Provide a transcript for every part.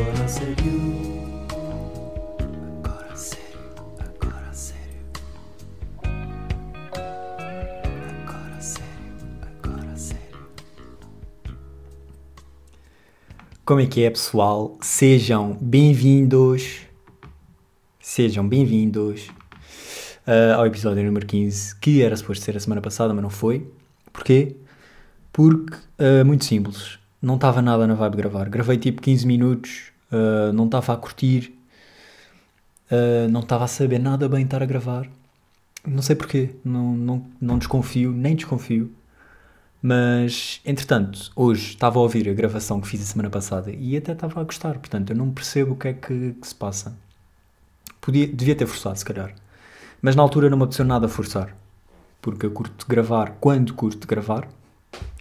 Agora sério. Agora sério. Agora sério. Agora sério. Agora sério. Como é que é, pessoal? Sejam bem-vindos. Sejam bem-vindos uh, ao episódio número 15, que era suposto ser a semana passada, mas não foi. Porquê? Porque, uh, muito simples, não estava nada na vibe gravar. Gravei tipo 15 minutos, uh, não estava a curtir, uh, não estava a saber nada bem estar a gravar. Não sei porquê, não, não, não desconfio, nem desconfio. Mas, entretanto, hoje estava a ouvir a gravação que fiz a semana passada e até estava a gostar, portanto, eu não percebo o que é que, que se passa. Podia, devia ter forçado, se calhar. Mas na altura não me apeteceu nada forçar. Porque eu curto gravar quando curto gravar.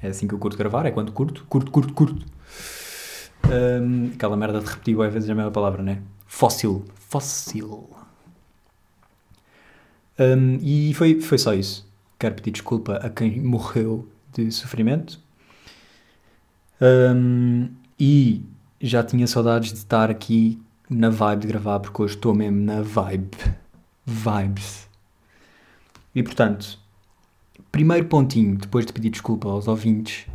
É assim que eu curto gravar, é quando curto. Curto, curto, curto. Um, aquela merda de repetir às vezes a mesma palavra, né? Fóssil. Fóssil. Um, e foi, foi só isso. Quero pedir desculpa a quem morreu de sofrimento. Um, e já tinha saudades de estar aqui na vibe de gravar, porque hoje estou mesmo na vibe. Vibes. E portanto, primeiro pontinho, depois de pedir desculpa aos ouvintes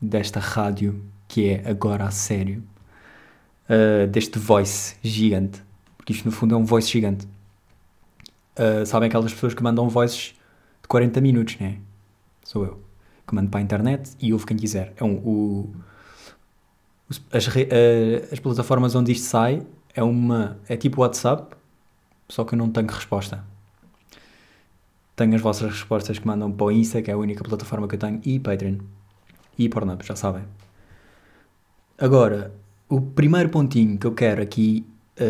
desta rádio, que é agora a sério, uh, deste voice gigante, porque isto no fundo é um voice gigante. Uh, sabem aquelas pessoas que mandam voices de 40 minutos, né? Sou eu. Que mando para a internet e ouve quem quiser. É um, o, as, uh, as plataformas onde isto sai é uma. é tipo WhatsApp, só que eu não tenho resposta. Tenho as vossas respostas que mandam para o Insta, que é a única plataforma que eu tenho, e Patreon. E Pornhub, já sabem. Agora, o primeiro pontinho que eu quero aqui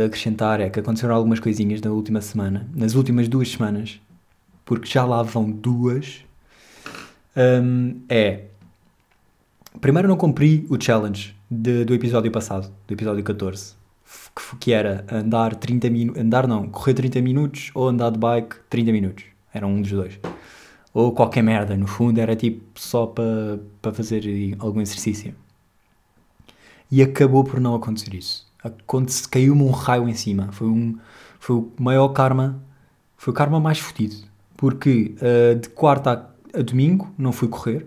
acrescentar é que aconteceram algumas coisinhas na última semana, nas últimas duas semanas, porque já lá vão duas. Um, é. Primeiro, não cumpri o challenge de, do episódio passado, do episódio 14, que, que era andar 30 minutos. Andar não, correr 30 minutos ou andar de bike 30 minutos. Era um dos dois. Ou qualquer merda, no fundo, era tipo só para pa fazer algum exercício. E acabou por não acontecer isso. Caiu-me um raio em cima. Foi, um, foi o maior karma. Foi o karma mais fodido. Porque uh, de quarta a, a, domingo não fui correr.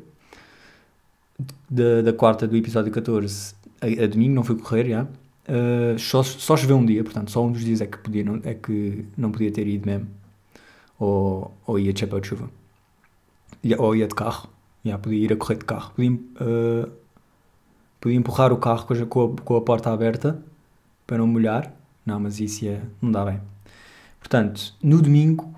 Da, quarta do episódio 14 a, a domingo não fui correr, já. Uh, só, só choveu um dia, portanto, só um dos dias é que, podia, não, é que não podia ter ido mesmo ou, ou ia de chapéu de chuva. Ou ia de carro. Yeah, podia ir a correr de carro. Podia, uh, podia empurrar o carro com a, com a porta aberta para não molhar. Não, mas isso ia, não dá bem. Portanto, no domingo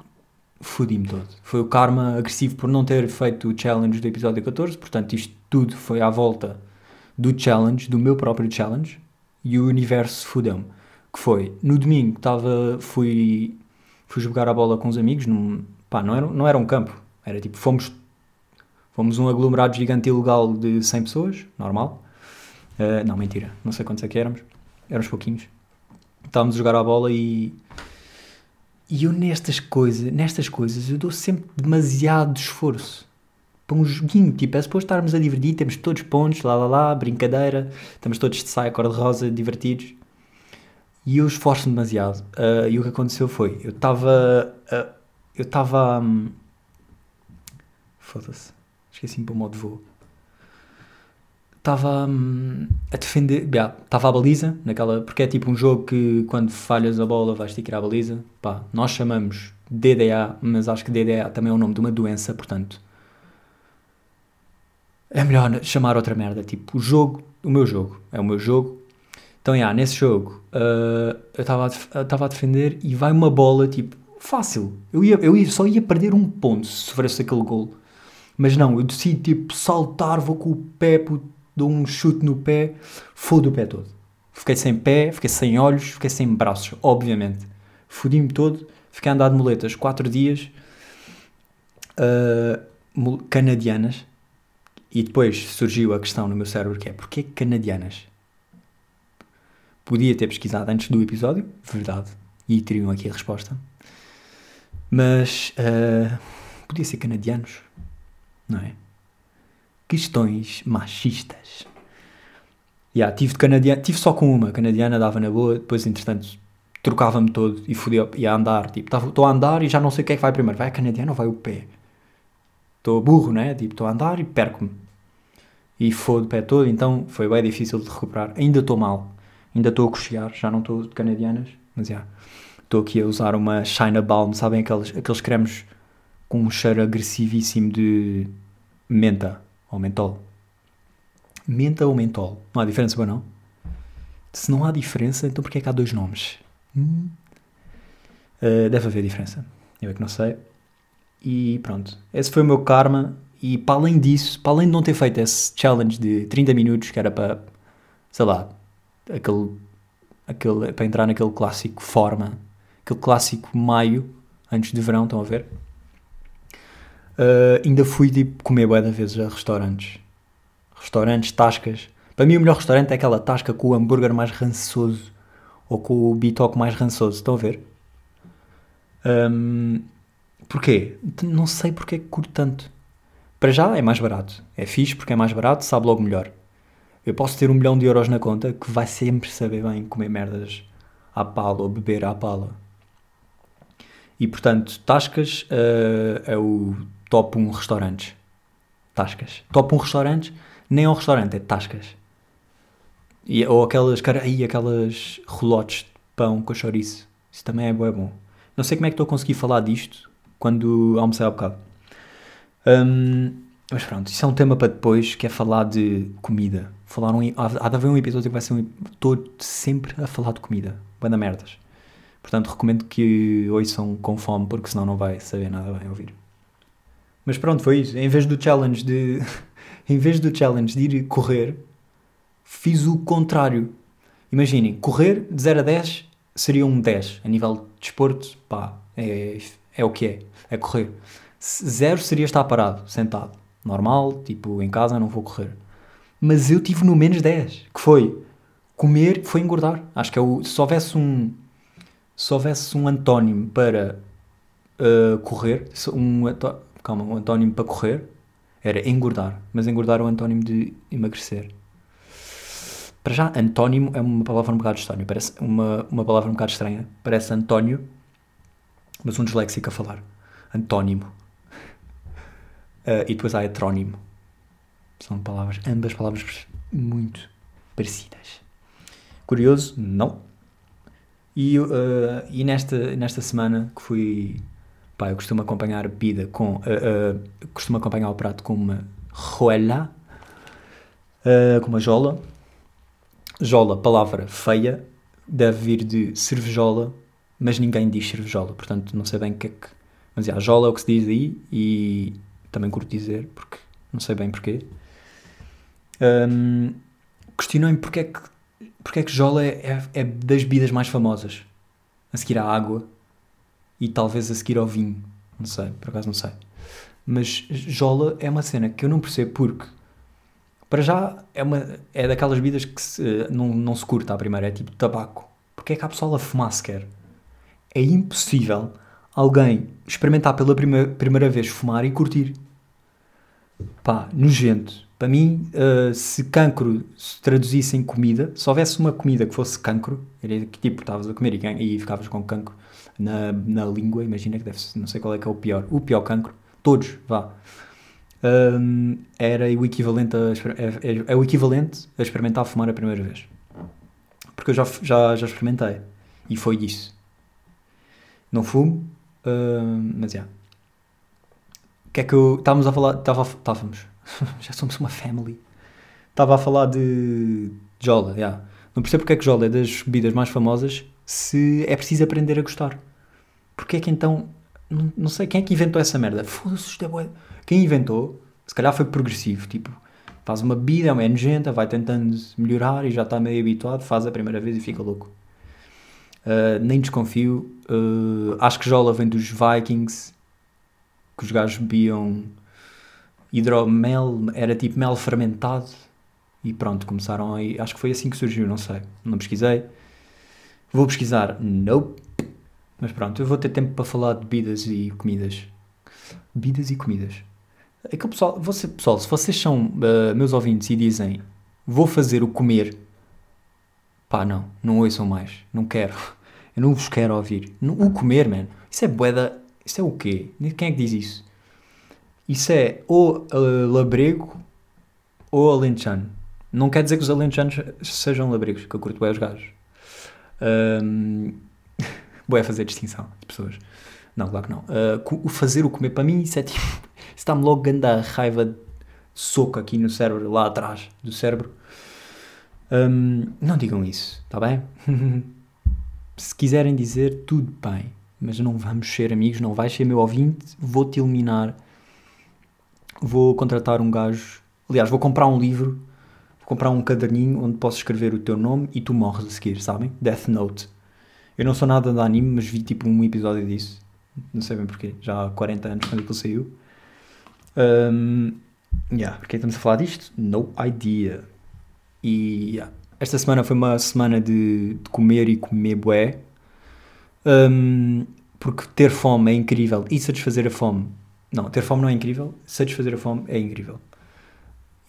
fodi-me todo. Foi o karma agressivo por não ter feito o challenge do episódio 14. Portanto, isto tudo foi à volta do challenge, do meu próprio challenge. E o universo fudeu-me. Que foi, no domingo estava, fui fui jogar a bola com os amigos, num, pá, não, era, não era um campo, era tipo, fomos, fomos um aglomerado gigante ilegal de 100 pessoas, normal. Uh, não, mentira, não sei quantos é que éramos, éramos pouquinhos. Estávamos a jogar a bola e. E eu nestas coisas, nestas coisas, eu dou sempre demasiado esforço para um joguinho. Tipo, é suposto estarmos a divertir, temos todos pontos, lá lá lá, brincadeira, estamos todos de saia cor-de-rosa, divertidos e eu esforço-me demasiado. Uh, e o que aconteceu foi, eu estava. Uh, eu estava. Um, Foda-se. Esqueci-me para o modo voo. Estava um, a defender. Estava yeah, a baliza, naquela. Porque é tipo um jogo que quando falhas a bola vais que ir à baliza. Pá, nós chamamos DDA, mas acho que DDA também é o nome de uma doença, portanto. É melhor chamar outra merda. Tipo, o jogo. O meu jogo. É o meu jogo então, yeah, nesse jogo, uh, eu estava a, a defender e vai uma bola, tipo, fácil. Eu, ia, eu ia, só ia perder um ponto se sofresse aquele gol. Mas não, eu decidi, tipo, saltar, vou com o pé, dou um chute no pé, fodo o pé todo. Fiquei sem pé, fiquei sem olhos, fiquei sem braços, obviamente. Fodi-me todo, fiquei a andar de muletas 4 dias, uh, canadianas, e depois surgiu a questão no meu cérebro que é, porquê canadianas? Podia ter pesquisado antes do episódio, verdade, e teriam aqui a resposta. Mas uh, podia ser canadianos, não é? Questões machistas. Yeah, tive, de canadiana, tive só com uma, canadiana dava na boa, depois entretanto trocava-me todo e fodia, ia andar, tipo, estou a andar e já não sei o que é que vai primeiro, vai a canadiana ou vai o pé? Estou burro, né? Tipo, estou a andar e perco-me. E fodo o pé todo, então foi bem difícil de recuperar. Ainda estou mal, ainda estou a cochear, já não estou de canadianas, mas já. Estou aqui a usar uma China Balm, sabem aqueles, aqueles cremes com um cheiro agressivíssimo de menta ou mentol. Menta ou mentol? Não há diferença para não? Se não há diferença, então porquê é que há dois nomes? Hum. Uh, deve haver diferença. Eu é que não sei. E pronto. Esse foi o meu karma. E para além disso, para além de não ter feito esse challenge de 30 minutos, que era para, sei lá, aquele, aquele, para entrar naquele clássico forma, aquele clássico maio, antes de verão, estão a ver? Uh, ainda fui tipo comer bué da vezes a restaurantes. Restaurantes, tascas. Para mim o melhor restaurante é aquela tasca com o hambúrguer mais rançoso ou com o bitoque mais rançoso. Estão a ver? Um, porquê? Não sei porque é que curto tanto. Para já é mais barato. É fixe porque é mais barato, sabe logo melhor. Eu posso ter um milhão de euros na conta que vai sempre saber bem comer merdas à pala ou beber à pala. E portanto, Tascas uh, é o top 1 restaurantes. Tascas. Top 1 restaurantes, nem é um restaurante, é Tascas. E, ou aquelas, cara, aí, aquelas rolotes de pão com chouriço. Isso também é bom, é bom. Não sei como é que estou a conseguir falar disto quando almocei há bocado. Um, mas pronto, isso é um tema para depois, que é falar de comida. Falar um, há, de haver um episódio que vai ser um... Estou sempre a falar de comida. Banda merdas. Portanto, recomendo que ouçam com fome, porque senão não vai saber nada bem ouvir. Mas pronto, foi isso. Em vez do challenge de. em vez do challenge de ir correr, fiz o contrário. Imaginem, correr de 0 a 10 seria um 10. A nível de desporto, pá, é, é o que é. É correr. 0 seria estar parado, sentado. Normal, tipo, em casa não vou correr. Mas eu tive no menos 10, que foi comer, foi engordar. Acho que é o, se houvesse um se houvesse um antónimo para uh, correr, um, calma, um antónimo para correr era engordar, mas engordar é o antónimo de emagrecer. Para já, antónimo é uma palavra um bocado estranha, parece uma, uma palavra um bocado estranha, parece António, mas um disléxico a falar. Antónimo. Uh, e depois há heterónimo. São palavras, ambas palavras muito parecidas. Curioso? Não. E, uh, e nesta, nesta semana que fui Pá, eu costumo acompanhar a bebida com. Uh, uh, costumo acompanhar o prato com uma roela, uh, com uma jola. Jola, palavra feia, deve vir de cervejola, mas ninguém diz cervejola, portanto não sei bem o que é que. Mas é, jola é o que se diz aí e também curto dizer, porque não sei bem porquê. Um, Questionei-me porque é que, porque é que jola é, é, é das bebidas mais famosas, a seguir à água e talvez a seguir ao vinho. Não sei, por acaso não sei. Mas jola é uma cena que eu não percebo porque, para já, é, uma, é daquelas bebidas que se, não, não se curta à primeira, é tipo tabaco. Porque é que a pessoa a fumar sequer? É impossível alguém experimentar pela primeira, primeira vez fumar e curtir. Pá, nojento. Para mim, uh, se cancro se traduzisse em comida, se houvesse uma comida que fosse cancro, era que tipo, estavas a comer e, e ficavas com cancro, na, na língua, imagina que deve ser, não sei qual é que é o pior, o pior cancro, todos, vá. Um, era o equivalente a, é, é, é, o equivalente a experimentar fumar a primeira vez. Porque eu já, já, já experimentei e foi isso. Não fumo, uh, mas já. Yeah. O que é que eu. Estávamos a falar. Estávamos. já somos uma family. Estava a falar de Jola, já. Yeah. Não percebo porque é que Jola é das bebidas mais famosas se é preciso aprender a gostar. Porque é que então. Não, não sei quem é que inventou essa merda. Foda-se, isto é. Quem inventou, se calhar foi progressivo. Tipo, faz uma bebida, é uma nojenta, vai tentando melhorar e já está meio habituado, faz a primeira vez e fica louco. Uh, nem desconfio. Uh, acho que Jola vem dos Vikings, que os gajos bebiam hidromel, era tipo mel fermentado. E pronto, começaram aí. Acho que foi assim que surgiu, não sei. Não pesquisei. Vou pesquisar? Nope. Mas pronto, eu vou ter tempo para falar de bebidas e comidas. Bebidas e comidas. Aquele pessoal, você, pessoal, se vocês são uh, meus ouvintes e dizem vou fazer o comer Pá, não, não ouçam mais. Não quero. Eu não vos quero ouvir. O comer, mano. Isso é boeda. Isso é o quê? Quem é que diz isso? Isso é ou uh, labrego ou alentejano. Não quer dizer que os alentejanos sejam labregos, que eu curto bem os gajos. Um, Boé fazer distinção de pessoas. Não, claro que não. Uh, o fazer o comer, para mim, isso é tipo. Está-me logo ganhando a raiva de soco aqui no cérebro, lá atrás do cérebro. Um, não digam isso, está bem? Se quiserem dizer, tudo bem. Mas não vamos ser amigos, não vais ser meu ouvinte, vou-te eliminar. Vou contratar um gajo. Aliás, vou comprar um livro, comprar um caderninho onde posso escrever o teu nome e tu morres a seguir, sabem? Death Note. Eu não sou nada de anime, mas vi tipo um episódio disso. Não sei bem porquê. Já há 40 anos quando ele saiu. Um, yeah, porque estamos a falar disto? No idea. E yeah, esta semana foi uma semana de, de comer e comer bué. Um, porque ter fome é incrível e satisfazer a fome. Não, ter fome não é incrível, satisfazer a fome é incrível.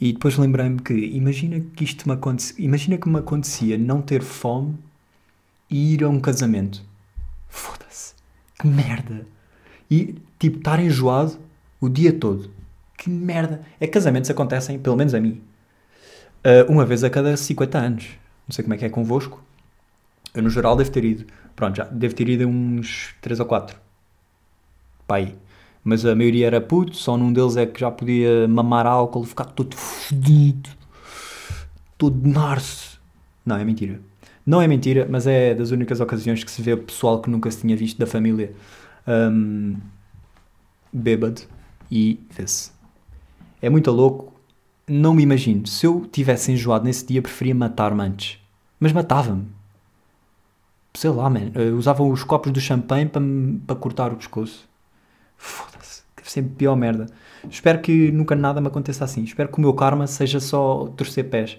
E depois lembrei-me que imagina que isto me acontecia, imagina que me acontecia não ter fome e ir a um casamento. Foda-se. Que merda. E, tipo, estar enjoado o dia todo. Que merda. É que casamentos acontecem, pelo menos a mim, uh, uma vez a cada 50 anos. Não sei como é que é convosco. Eu, no geral, devo ter ido. Pronto, já devo ter ido uns 3 ou 4. Pai. Mas a maioria era puto, só num deles é que já podia mamar álcool, ficar todo fodido. Todo narce. Não, é mentira. Não é mentira, mas é das únicas ocasiões que se vê pessoal que nunca se tinha visto da família um, bêbado e vê-se. É muito louco. Não me imagino. Se eu tivesse enjoado nesse dia, preferia matar-me antes. Mas matava-me. Sei lá, man. Usava os copos do champanhe para, para cortar o pescoço. Foda-se. Deve ser pior merda. Espero que nunca nada me aconteça assim. Espero que o meu karma seja só torcer pés.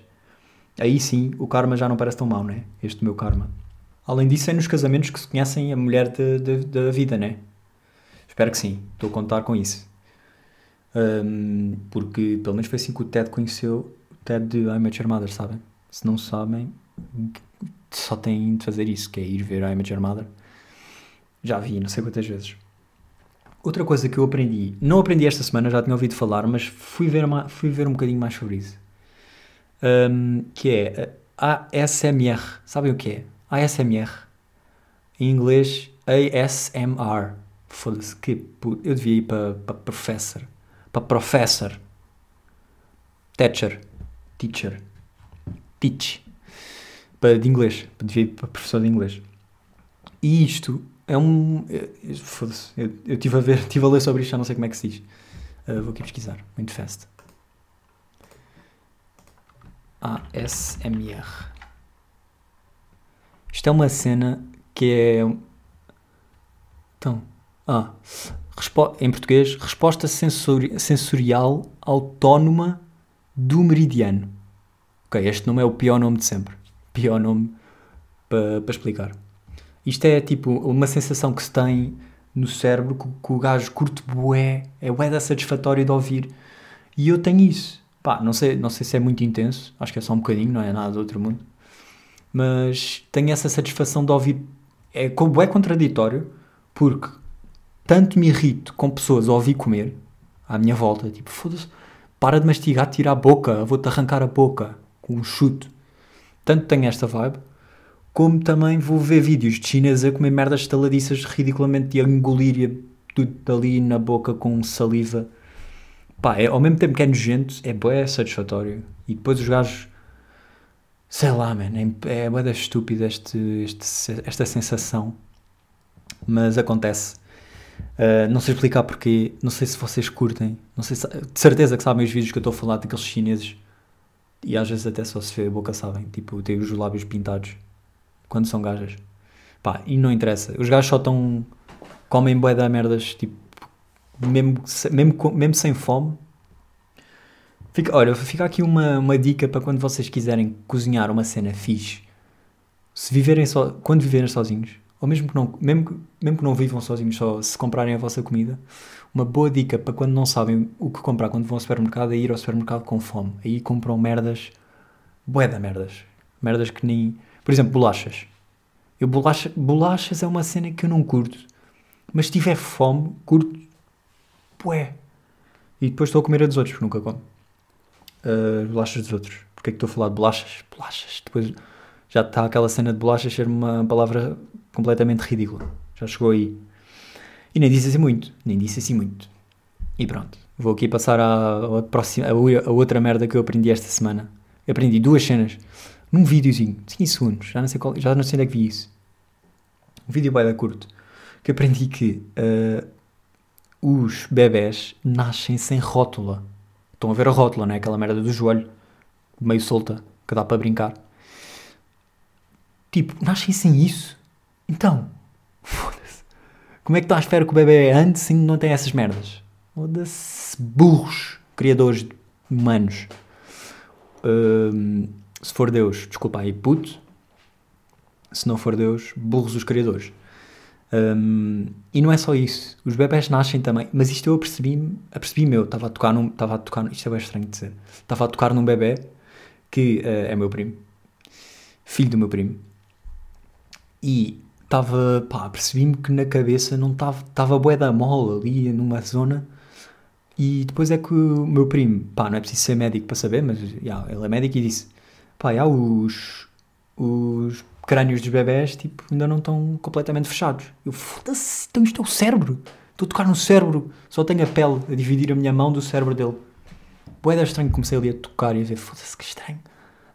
Aí sim, o karma já não parece tão mau, né? Este meu karma. Além disso, é nos casamentos que se conhecem a mulher da vida, né? Espero que sim. Estou a contar com isso. Um, porque pelo menos foi assim que o Ted conheceu o Ted de I Met Your Mother, sabem? Se não sabem, só têm de fazer isso, que é ir ver I Met Your Mother. Já vi, não sei quantas vezes. Outra coisa que eu aprendi, não aprendi esta semana, já tinha ouvido falar, mas fui ver, uma, fui ver um bocadinho mais sobre isso um, que é ASMR. Sabem o que é? ASMR. Em inglês, ASMR. Foda-se, que puto. Eu devia ir para pa professor. Para professor. Teacher. Teacher. Teach. Para, de inglês. Devia ir para professor de inglês. E isto é um. Foda-se. Eu, estive a ver, estive a ler sobre isto, já não sei como é que se diz. Uh, vou aqui pesquisar. Muito fast. ASMR. Isto é uma cena que é. Então. Ah. Em português, resposta sensori sensorial autónoma do meridiano. Ok, este nome é o pior nome de sempre. Pior nome para pa explicar. Isto é tipo uma sensação que se tem no cérebro que, que o gajo curte bué, é bué da satisfatório de ouvir. E eu tenho isso. Pá, não sei, não sei se é muito intenso, acho que é só um bocadinho, não é nada do outro mundo. Mas tenho essa satisfação de ouvir. É, é contraditório, porque tanto me irrito com pessoas a ouvir comer à minha volta, tipo, foda-se, para de mastigar, tira a boca, vou-te arrancar a boca com um chute. Tanto tenho esta vibe, como também vou ver vídeos de chineses a comer merdas estaladiças ridiculamente e a engolir tudo ali na boca com saliva pá, é, ao mesmo tempo que é nojento, é bué satisfatório. E depois os gajos, sei lá, man, é, é bué da estúpida este, este, esta sensação. Mas acontece. Uh, não sei explicar porquê, não sei se vocês curtem, não sei se, de certeza que sabem os vídeos que eu estou a falar daqueles chineses e às vezes até só se vê a boca, sabem? Tipo, tem os lábios pintados quando são gajas. Pá, e não interessa, os gajos só estão. comem bué da merdas, tipo, mesmo, mesmo, mesmo sem fome. Fica, olha, fica aqui uma, uma dica para quando vocês quiserem cozinhar uma cena fixe. Se viverem só, quando viverem sozinhos, ou mesmo que não, mesmo, mesmo que não vivam sozinhos, só se comprarem a vossa comida, uma boa dica para quando não sabem o que comprar quando vão ao supermercado é ir ao supermercado com fome. Aí compram merdas, bué da merdas. Merdas que nem, Por exemplo, bolachas. Eu bolacha, bolachas é uma cena que eu não curto. Mas se tiver fome, curto. Pué. E depois estou a comer a dos outros, porque nunca como. Uh, bolachas dos outros. Porquê é que estou a falar de bolachas? Bolachas. Depois já está aquela cena de bolachas ser uma palavra completamente ridícula. Já chegou aí. E nem disse assim muito. Nem disse assim muito. E pronto. Vou aqui passar à, à, próxima, à, outra merda que eu aprendi esta semana. Eu aprendi duas cenas num videozinho, 15 segundos, já não sei, qual, já não sei onde é que vi isso. Um vídeo bem curto, que aprendi que uh, os bebés nascem sem rótula. Estão a ver a rótula, não é? Aquela merda do joelho, meio solta, que dá para brincar. Tipo, nascem sem isso. Então, foda-se. Como é que estás à espera que o bebê ande se não tem essas merdas? Foda-se, burros, criadores humanos. Se for Deus, desculpa aí, puto. Se não for Deus, burros os criadores. Um, e não é só isso. Os bebés nascem também. Mas isto eu apercebi, apercebi meu. Estava a tocar num. Estava a tocar. Isto é bem estranho de dizer. Estava a tocar num bebê que uh, é meu primo. Filho do meu primo. E estava. Pá, percebi-me que na cabeça não estava. Estava bué da mola ali numa zona. E depois é que o meu primo. Pá, não é preciso ser médico para saber, mas yeah, ele é médico e disse pá, já, os, os crânios dos bebés tipo, ainda não estão completamente fechados. Eu, foda-se, então isto é o cérebro. Estou a tocar no cérebro. Só tenho a pele a dividir a minha mão do cérebro dele. Boeda estranho, comecei ali a tocar e a ver, foda-se, que estranho.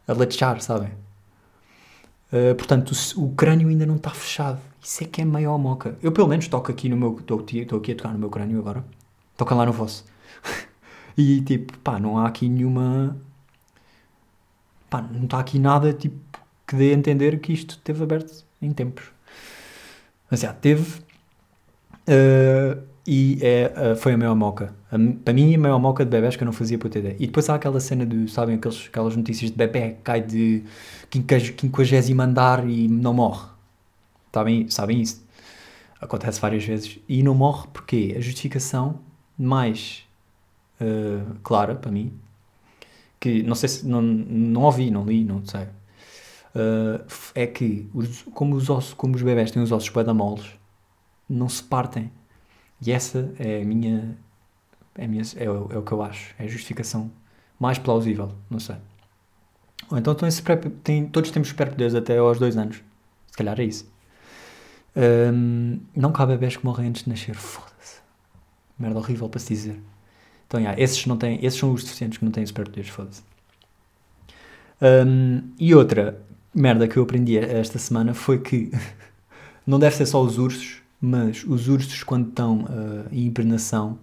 A latechar, sabem? Uh, portanto, o, o, crânio ainda não está fechado. Isso é que é meio moca. Eu pelo menos toco aqui no meu. Estou aqui a tocar no meu crânio agora. Toca lá no vosso. e tipo, pá, não há aqui nenhuma pá, não está aqui nada tipo, que dê a entender que isto teve aberto em tempos. Mas já, teve. Uh, e é, uh, foi a maior moca. A, para mim, a maior moca de bebés que eu não fazia para ter ideia. E depois há aquela cena de, sabem, aqueles, aquelas notícias de que cai de 50 andar e não morre. Sabem, sabem isso? Acontece várias vezes. E não morre porque a justificação mais uh, clara para mim que não sei se não, não ouvi, não li, não sei. Uh, é que os, como os ossos, como os bebés têm os ossos moles, não se partem. E essa é a minha é, a minha, é, o, é o que eu acho, é a justificação mais plausível, não sei. Ou então tem, tem, todos temos superpoderes até aos dois anos. Se calhar é isso. Um, não cabe bebés que morrem antes de nascer. Foda-se. Merda horrível para se dizer. Então, yeah, esses, não têm, esses são os deficientes que não têm superpoderes, foda-se. Um, e outra merda que eu aprendi esta semana foi que não deve ser só os ursos, mas os ursos, quando estão uh, em hibernação,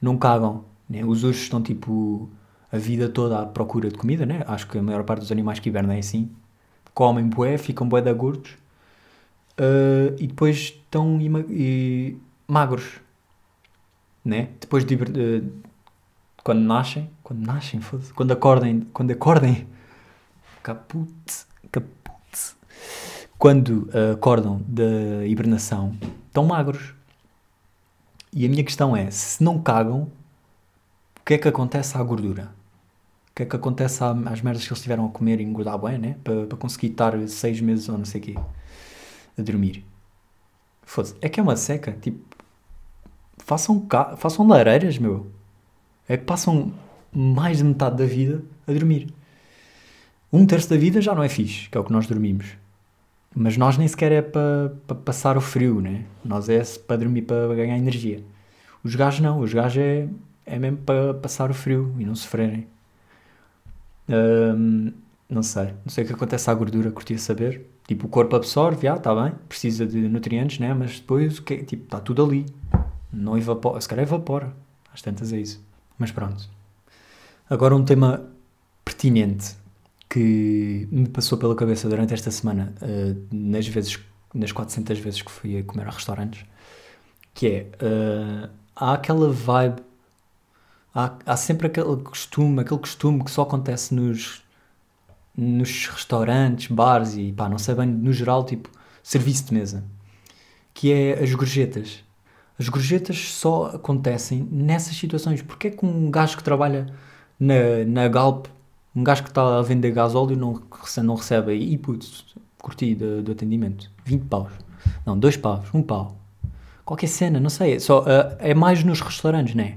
não cagam. Né? Os ursos estão tipo a vida toda à procura de comida, né? Acho que a maior parte dos animais que hibernam é assim. Comem bué, ficam bué da gordos uh, e depois estão magros né? Depois de, uh, quando nascem, quando nascem, quando acordem, quando acordem, caput, caput, quando uh, acordam da hibernação, estão magros. E a minha questão é, se não cagam, o que é que acontece à gordura? O que é que acontece às merdas que eles tiveram a comer e engordar bem, né? Para, para conseguir estar seis meses ou não sei o quê a dormir. Foda-se. É que é uma seca. Tipo, façam, façam lareiras, meu. É que passam mais de metade da vida a dormir. Um terço da vida já não é fixe, que é o que nós dormimos. Mas nós nem sequer é para pa passar o frio, né? Nós é para dormir, para ganhar energia. Os gajos não, os gajos é, é mesmo para passar o frio e não sofrerem. Um, não sei, não sei o que acontece à gordura, curtia saber. Tipo, o corpo absorve, já, está bem, precisa de nutrientes, né? Mas depois, que tipo, está tudo ali não evapora, se calhar evapora, às tantas é isso. Mas pronto. Agora um tema pertinente que me passou pela cabeça durante esta semana, uh, nas vezes, nas 400 vezes que fui a comer a restaurantes, que é, uh, há aquela vibe, há, há sempre aquele costume, aquele costume que só acontece nos, nos restaurantes, bares e pá, não sei bem, no geral, tipo, serviço de mesa, que é as gorjetas. As gorjetas só acontecem nessas situações. Porquê é que um gajo que trabalha na, na Galp Um gajo que está a vender gasóleo não, não recebe e putz, curti do, do, atendimento. 20 paus. Não, 2 paus, 1 um pau. Qualquer cena, não sei. Só, uh, é mais nos restaurantes, não é?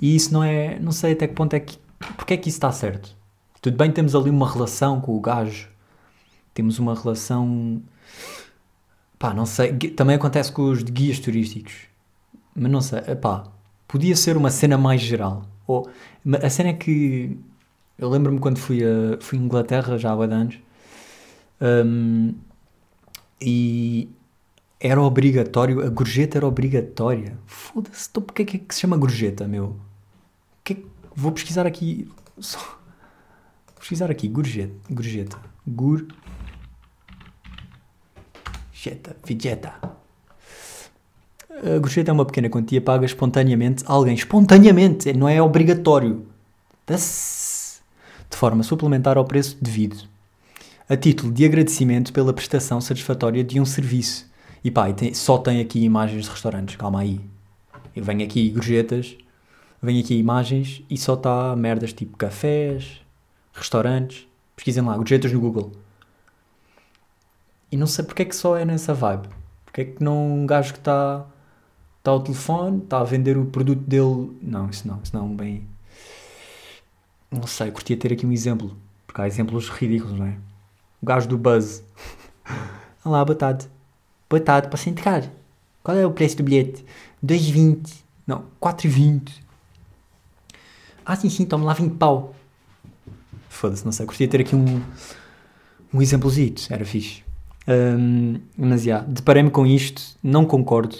E isso não é. Não sei até que ponto é que. Porque é que isso está certo? Tudo bem, temos ali uma relação com o gajo. Temos uma relação. Pá, não sei. Também acontece com os guias turísticos. Mas não sei. Pá, podia ser uma cena mais geral. Ou, a cena é que eu lembro-me quando fui a, fui Inglaterra, já há anos, um, e era obrigatório, a gorjeta era obrigatória. Foda-se, então porquê é que se chama gorjeta, meu? Que, é vou pesquisar aqui, só, pesquisar aqui, gorjeta, gorjeta, gorjeta, fidjeta. A gorjeta é uma pequena quantia paga espontaneamente a alguém. Espontaneamente, não é obrigatório. De forma suplementar ao preço devido, a título de agradecimento pela prestação satisfatória de um serviço. E pá, só tem aqui imagens de restaurantes, calma aí. Eu venho aqui gorjetas, venho aqui imagens e só está merdas tipo cafés, restaurantes. Pesquisem lá, gorjetas no Google. E não sei porque é que só é nessa vibe. Porque é que não um gajo que está tá ao telefone, está a vender o produto dele. Não, isso não, isso não bem não sei, curtia ter aqui um exemplo. Porque há exemplos ridículos, não é? O gajo do Buzz. Olá, boa tarde. Boa tarde, posso entrar? Qual é o preço do bilhete? 2,20. Não, 4,20. Ah, sim, sim, toma lá 20 pau. Foda-se, não sei. Curtia ter aqui um, um exemplozito. Era fixe. Um, mas, já, yeah, deparei-me com isto. Não concordo.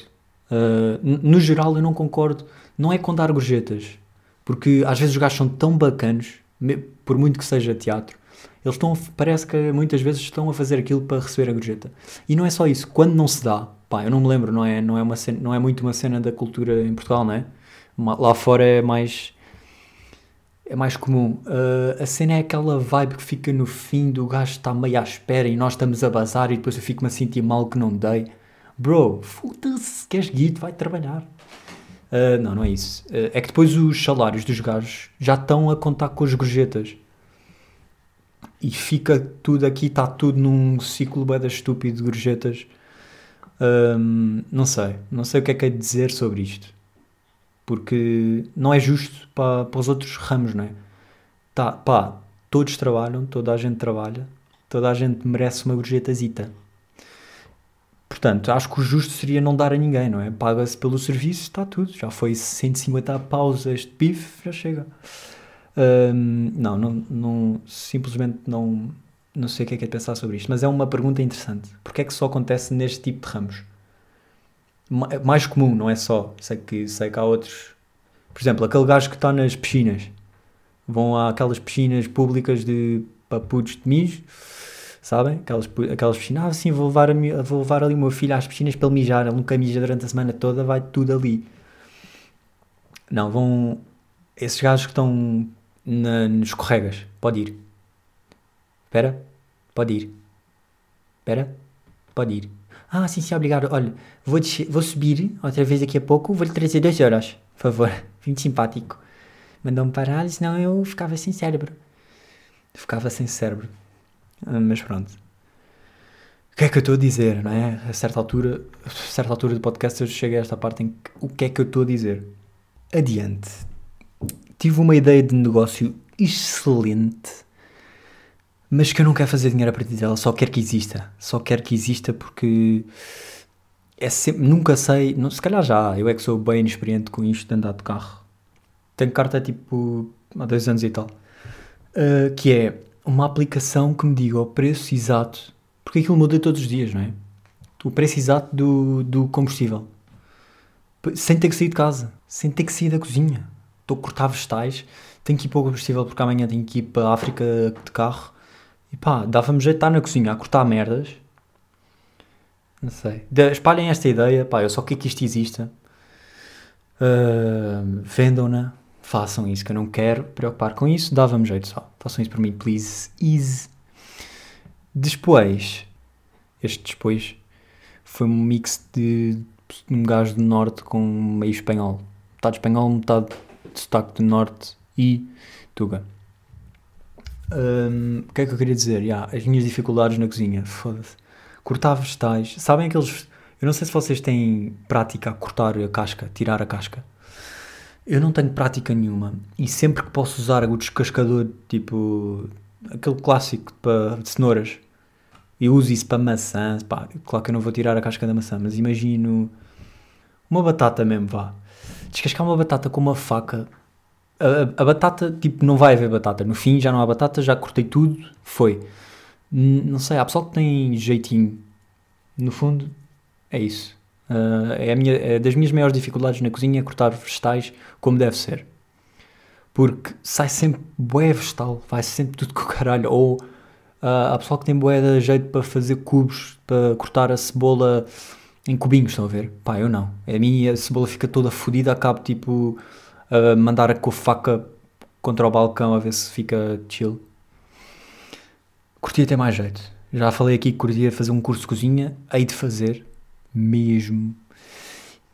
Uh, no geral, eu não concordo. Não é com dar gorjetas. Porque às vezes os gajos são tão bacanos, por muito que seja teatro, eles estão, parece que muitas vezes estão a fazer aquilo para receber a gorjeta. E não é só isso, quando não se dá, pá, eu não me lembro, não é, não é, uma cena, não é muito uma cena da cultura em Portugal, não é? Lá fora é mais é mais comum. Uh, a cena é aquela vibe que fica no fim do gajo está meio à espera e nós estamos a bazar e depois eu fico-me a sentir mal que não dei. Bro, foda-se, queres guito, vai trabalhar. Uh, não, não é isso. Uh, é que depois os salários dos gajos já estão a contar com as gorjetas. E fica tudo aqui, está tudo num ciclo bem estúpido de gorjetas. Um, não sei. Não sei o que é que é dizer sobre isto. Porque não é justo para, para os outros ramos, não é? Tá, pá, todos trabalham, toda a gente trabalha, toda a gente merece uma gorjetazita. Portanto, acho que o justo seria não dar a ninguém, não é? Paga-se pelo serviço, está tudo. Já foi 150 paus este bife, já chega. Um, não, não, não, simplesmente não, não sei o que é que é de pensar sobre isto, mas é uma pergunta interessante. Porquê é que só acontece neste tipo de ramos? Mais comum, não é só. Sei que, sei que há outros. Por exemplo, aquele gajo que está nas piscinas. Vão àquelas piscinas públicas de papudos de mijo sabem? Aquelas, aquelas piscinas, ah, sim, vou levar, a, vou levar ali o meu filho às piscinas para ele mijar, ele nunca mija durante a semana toda, vai tudo ali. Não, vão. Esses gajos que estão na, nos escorregas, pode ir. Espera, pode ir. Espera, pode ir. Ah, sim, sim, obrigado. Olha, vou, descer, vou subir outra vez daqui a pouco, vou-lhe trazer 2 euros, por favor. Muito simpático. Mandou-me parar, senão eu ficava sem cérebro. Ficava sem cérebro. Ah, mas pronto. O que é que eu estou a dizer, não é? A certa altura, a certa altura do podcast eu cheguei a esta parte em que o que é que eu estou a dizer? Adiante. Tive uma ideia de negócio excelente, mas que eu não quero fazer dinheiro a partir dela, só quero que exista. Só quero que exista porque é sempre, nunca sei, não, se calhar já, eu é que sou bem inexperiente com isto de andar de carro. Tenho carta tipo há dois anos e tal. Uh, que é uma aplicação que me diga o preço exato, porque aquilo muda todos os dias, não é? O preço exato do, do combustível. Sem ter que sair de casa, sem ter que sair da cozinha. Estou a cortar vegetais, tenho que ir para o combustível porque amanhã tenho que ir para a África de carro. E pá, dava-me jeito de estar na cozinha a cortar merdas. Não sei. De, espalhem esta ideia, pá, eu só quero que isto exista. Uh, Vendam-na façam isso, que eu não quero preocupar com isso, dava-me jeito só. Façam isso para mim, please, easy. Depois, este depois, foi um mix de um gajo do norte com meio espanhol. Metade espanhol, metade de sotaque do norte e tuga. Hum, o que é que eu queria dizer? Yeah, as minhas dificuldades na cozinha. Foda-se. Cortar vegetais. Sabem aqueles. Eu não sei se vocês têm prática a cortar a casca, tirar a casca. Eu não tenho prática nenhuma. E sempre que posso usar o descascador, tipo. aquele clássico para de cenouras, eu uso isso para maçãs. Pá, claro que eu não vou tirar a casca da maçã, mas imagino. Uma batata mesmo, vá. Descascar uma batata com uma faca a, batata, tipo, não vai haver batata. No fim já não há batata, já cortei tudo, foi. Não sei, há pessoal que tem jeitinho. No fundo, é isso. Uh, é, minha, é das minhas maiores dificuldades na cozinha é cortar vegetais como deve ser. Porque sai sempre bué vegetal, vai sempre tudo com o caralho. Ou uh, há pessoal que tem bué de jeito para fazer cubos, para cortar a cebola em cubinhos, estão a ver? Pá, eu não. A minha cebola fica toda fodida, acabo tipo a mandar com a faca contra o balcão a ver se fica chill. Curtia ter mais jeito. Já falei aqui que curtia fazer um curso de cozinha, hei de fazer, mesmo.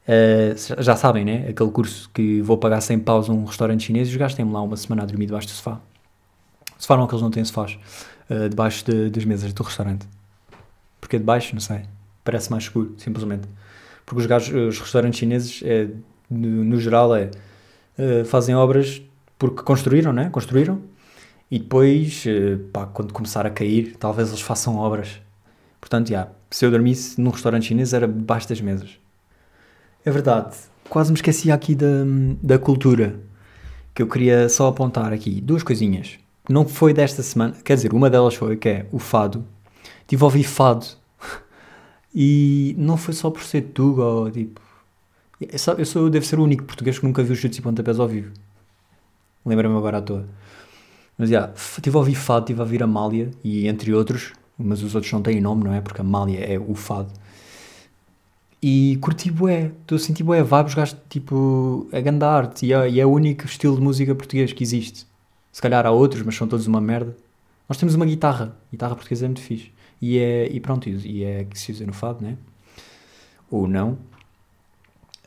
Uh, já sabem, né? Aquele curso que vou pagar sem pausa um restaurante chinês e os gajos têm-me lá uma semana a dormir debaixo do sofá. Sofá não, que eles não têm sofás. Uh, debaixo de, das mesas do restaurante. Porque debaixo, não sei. Parece mais seguro, simplesmente. Porque os gajos, os restaurantes chineses, é, no, no geral, é uh, fazem obras porque construíram, né? Construíram. E depois, uh, pá, quando começar a cair, talvez eles façam obras. Portanto, já, se eu dormisse num restaurante chinês era debaixo das mesas. É verdade. Quase me esqueci aqui da, da cultura. Que eu queria só apontar aqui. Duas coisinhas. Não foi desta semana. Quer dizer, uma delas foi que é o fado. Tive a ouvir fado. e não foi só por ser tuga ou tipo eu, só, eu sou, devo ser o único português que nunca viu chutes e pontapés ao vivo. Lembra-me agora à toa. Mas já, yeah, estive a ouvir fado, estive a ouvir Amália e entre outros, mas os outros não têm nome, não é? Porque Amália é o fado. E curti bué, estou a sentir bué vibes, gasto tipo a grande arte e é, e é o único estilo de música português que existe. Se calhar há outros, mas são todos uma merda. Nós temos uma guitarra, guitarra portuguesa é muito fixe. E, é, e pronto, e é que se usa no fado, né? Ou não,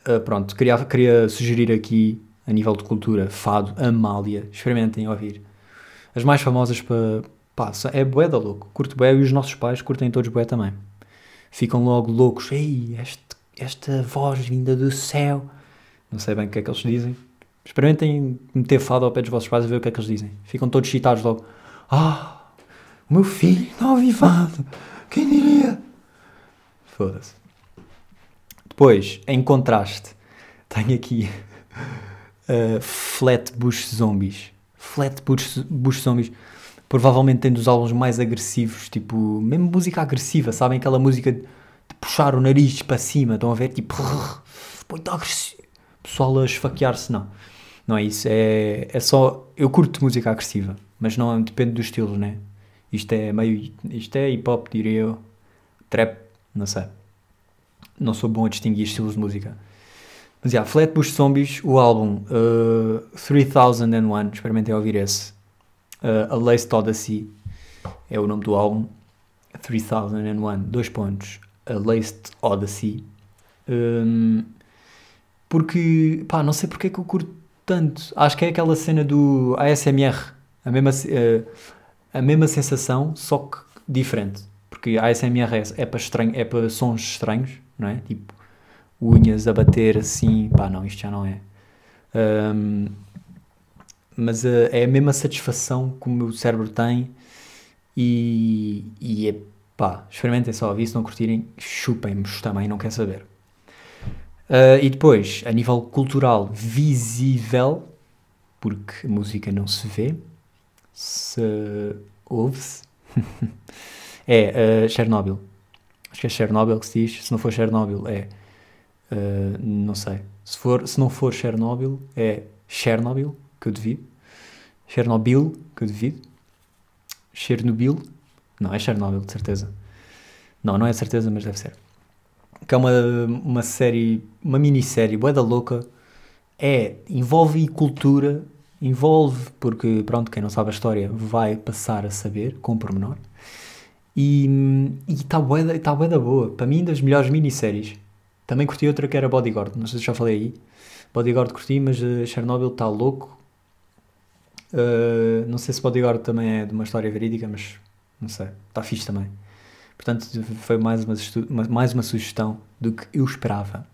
Uh, pronto, queria, queria sugerir aqui, a nível de cultura, Fado, Amália, experimentem ouvir. As mais famosas para. Pá, é bué da louco. Curto bué e os nossos pais curtem todos bué também. Ficam logo loucos. Ei, este, esta voz vinda do céu. Não sei bem o que é que eles dizem. Experimentem meter fado ao pé dos vossos pais e ver o que é que eles dizem. Ficam todos excitados logo. Ah, o meu filho a ouvir fado. Quem diria? Foda-se. Depois, em contraste, tenho aqui uh, Flatbush Zombies. Flatbush Bush Zombies provavelmente tem dos álbuns mais agressivos, tipo, mesmo música agressiva, sabem? Aquela música de puxar o nariz para cima, estão a ver? Tipo, muito agressivo. Pessoal a esfaquear-se, não. Não é isso, é, é só. Eu curto música agressiva, mas não depende do estilo, né? Isto é meio. Isto é hip hop, diria eu. Trap, não sei não sou bom a distinguir estilos de música. Mas, yeah, Flatbush Zombies, o álbum uh, 3001, experimentem ouvir esse. Uh, a Laced Odyssey é o nome do álbum. 3001, dois pontos. A Laced Odyssey. Um, porque, pá, não sei porque é que eu curto tanto. Acho que é aquela cena do ASMR. A mesma, uh, a mesma sensação, só que diferente. Porque ASMR é, é para, estranho, é para sons estranhos não é? Tipo, unhas a bater assim, pá, não, isto já não é. Um, mas uh, é a mesma satisfação que o meu cérebro tem e, e é pá, experimentem só ouvir, se não curtirem, chupem-me também, não quer saber. Uh, e depois, a nível cultural, visível, porque música não se vê, se ouve-se, é uh, Chernobyl. Acho que é Chernobyl que se diz. Se não for Chernobyl, é. Uh, não sei. Se, for, se não for Chernobyl, é Chernobyl, que eu devido. Chernobyl, que eu devido. Chernobyl. Não, é Chernobyl, de certeza. Não, não é de certeza, mas deve ser. Que é uma, uma série, uma minissérie, bué da louca. É, envolve cultura, envolve, porque, pronto, quem não sabe a história vai passar a saber, com pormenor. E está bué, tá bué da boa. Para mim, das melhores minisséries. Também curti outra que era Bodyguard. Não sei se já falei aí. Bodyguard curti, mas uh, Chernobyl está louco. Uh, não sei se Bodyguard também é de uma história verídica, mas não sei. Está fixe também. Portanto, foi mais uma, uma, mais uma sugestão do que eu esperava.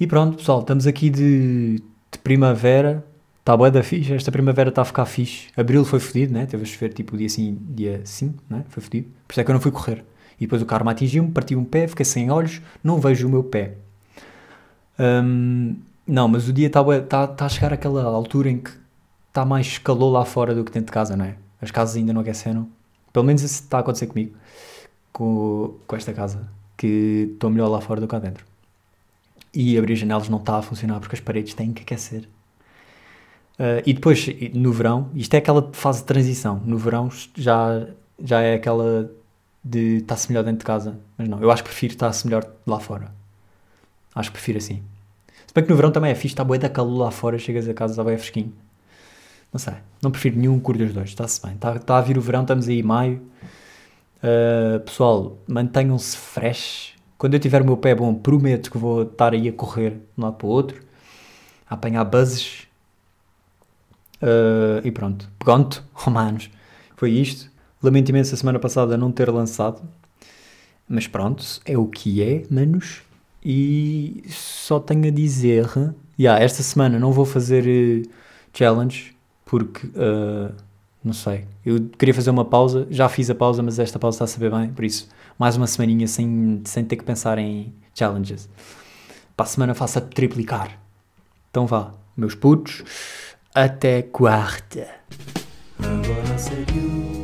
E pronto, pessoal, estamos aqui de, de primavera. Está boa da fixe. Esta primavera está a ficar fixe. Abril foi fodido, né? Teve a chover tipo dia, assim, dia 5, né? Foi fodido. Por isso é que eu não fui correr. E depois o karma atingiu-me, parti um pé, fiquei sem olhos, não vejo o meu pé. Um, não, mas o dia está tá, tá a chegar àquela altura em que está mais calor lá fora do que dentro de casa, não é? As casas ainda não aqueceram. Pelo menos isso está a acontecer comigo, com, com esta casa, que estou melhor lá fora do que cá dentro. E abrir janelas não está a funcionar porque as paredes têm que aquecer. Uh, e depois, no verão, isto é aquela fase de transição. No verão já, já é aquela de estar-se melhor dentro de casa. Mas não, eu acho que prefiro estar-se melhor lá fora. Acho que prefiro assim. Se bem que no verão também é fixe, está boa da calor lá fora, chegas a casa, está bem fresquinho. Não sei, não prefiro nenhum cor dos dois, está-se bem. Está, está a vir o verão, estamos aí em maio. Uh, pessoal, mantenham-se fresh. Quando eu tiver o meu pé bom, prometo que vou estar aí a correr de um lado para o outro, a apanhar buzzes. Uh, e pronto, pronto, romanos, foi isto. Lamento imenso a semana passada não ter lançado, mas pronto, é o que é, manos. E só tenho a dizer: yeah, esta semana não vou fazer uh, challenge porque uh, não sei. Eu queria fazer uma pausa, já fiz a pausa, mas esta pausa está a saber bem, por isso, mais uma semaninha sem, sem ter que pensar em challenges. Para a semana faço a triplicar. Então vá, meus putos, até quarta. Agora.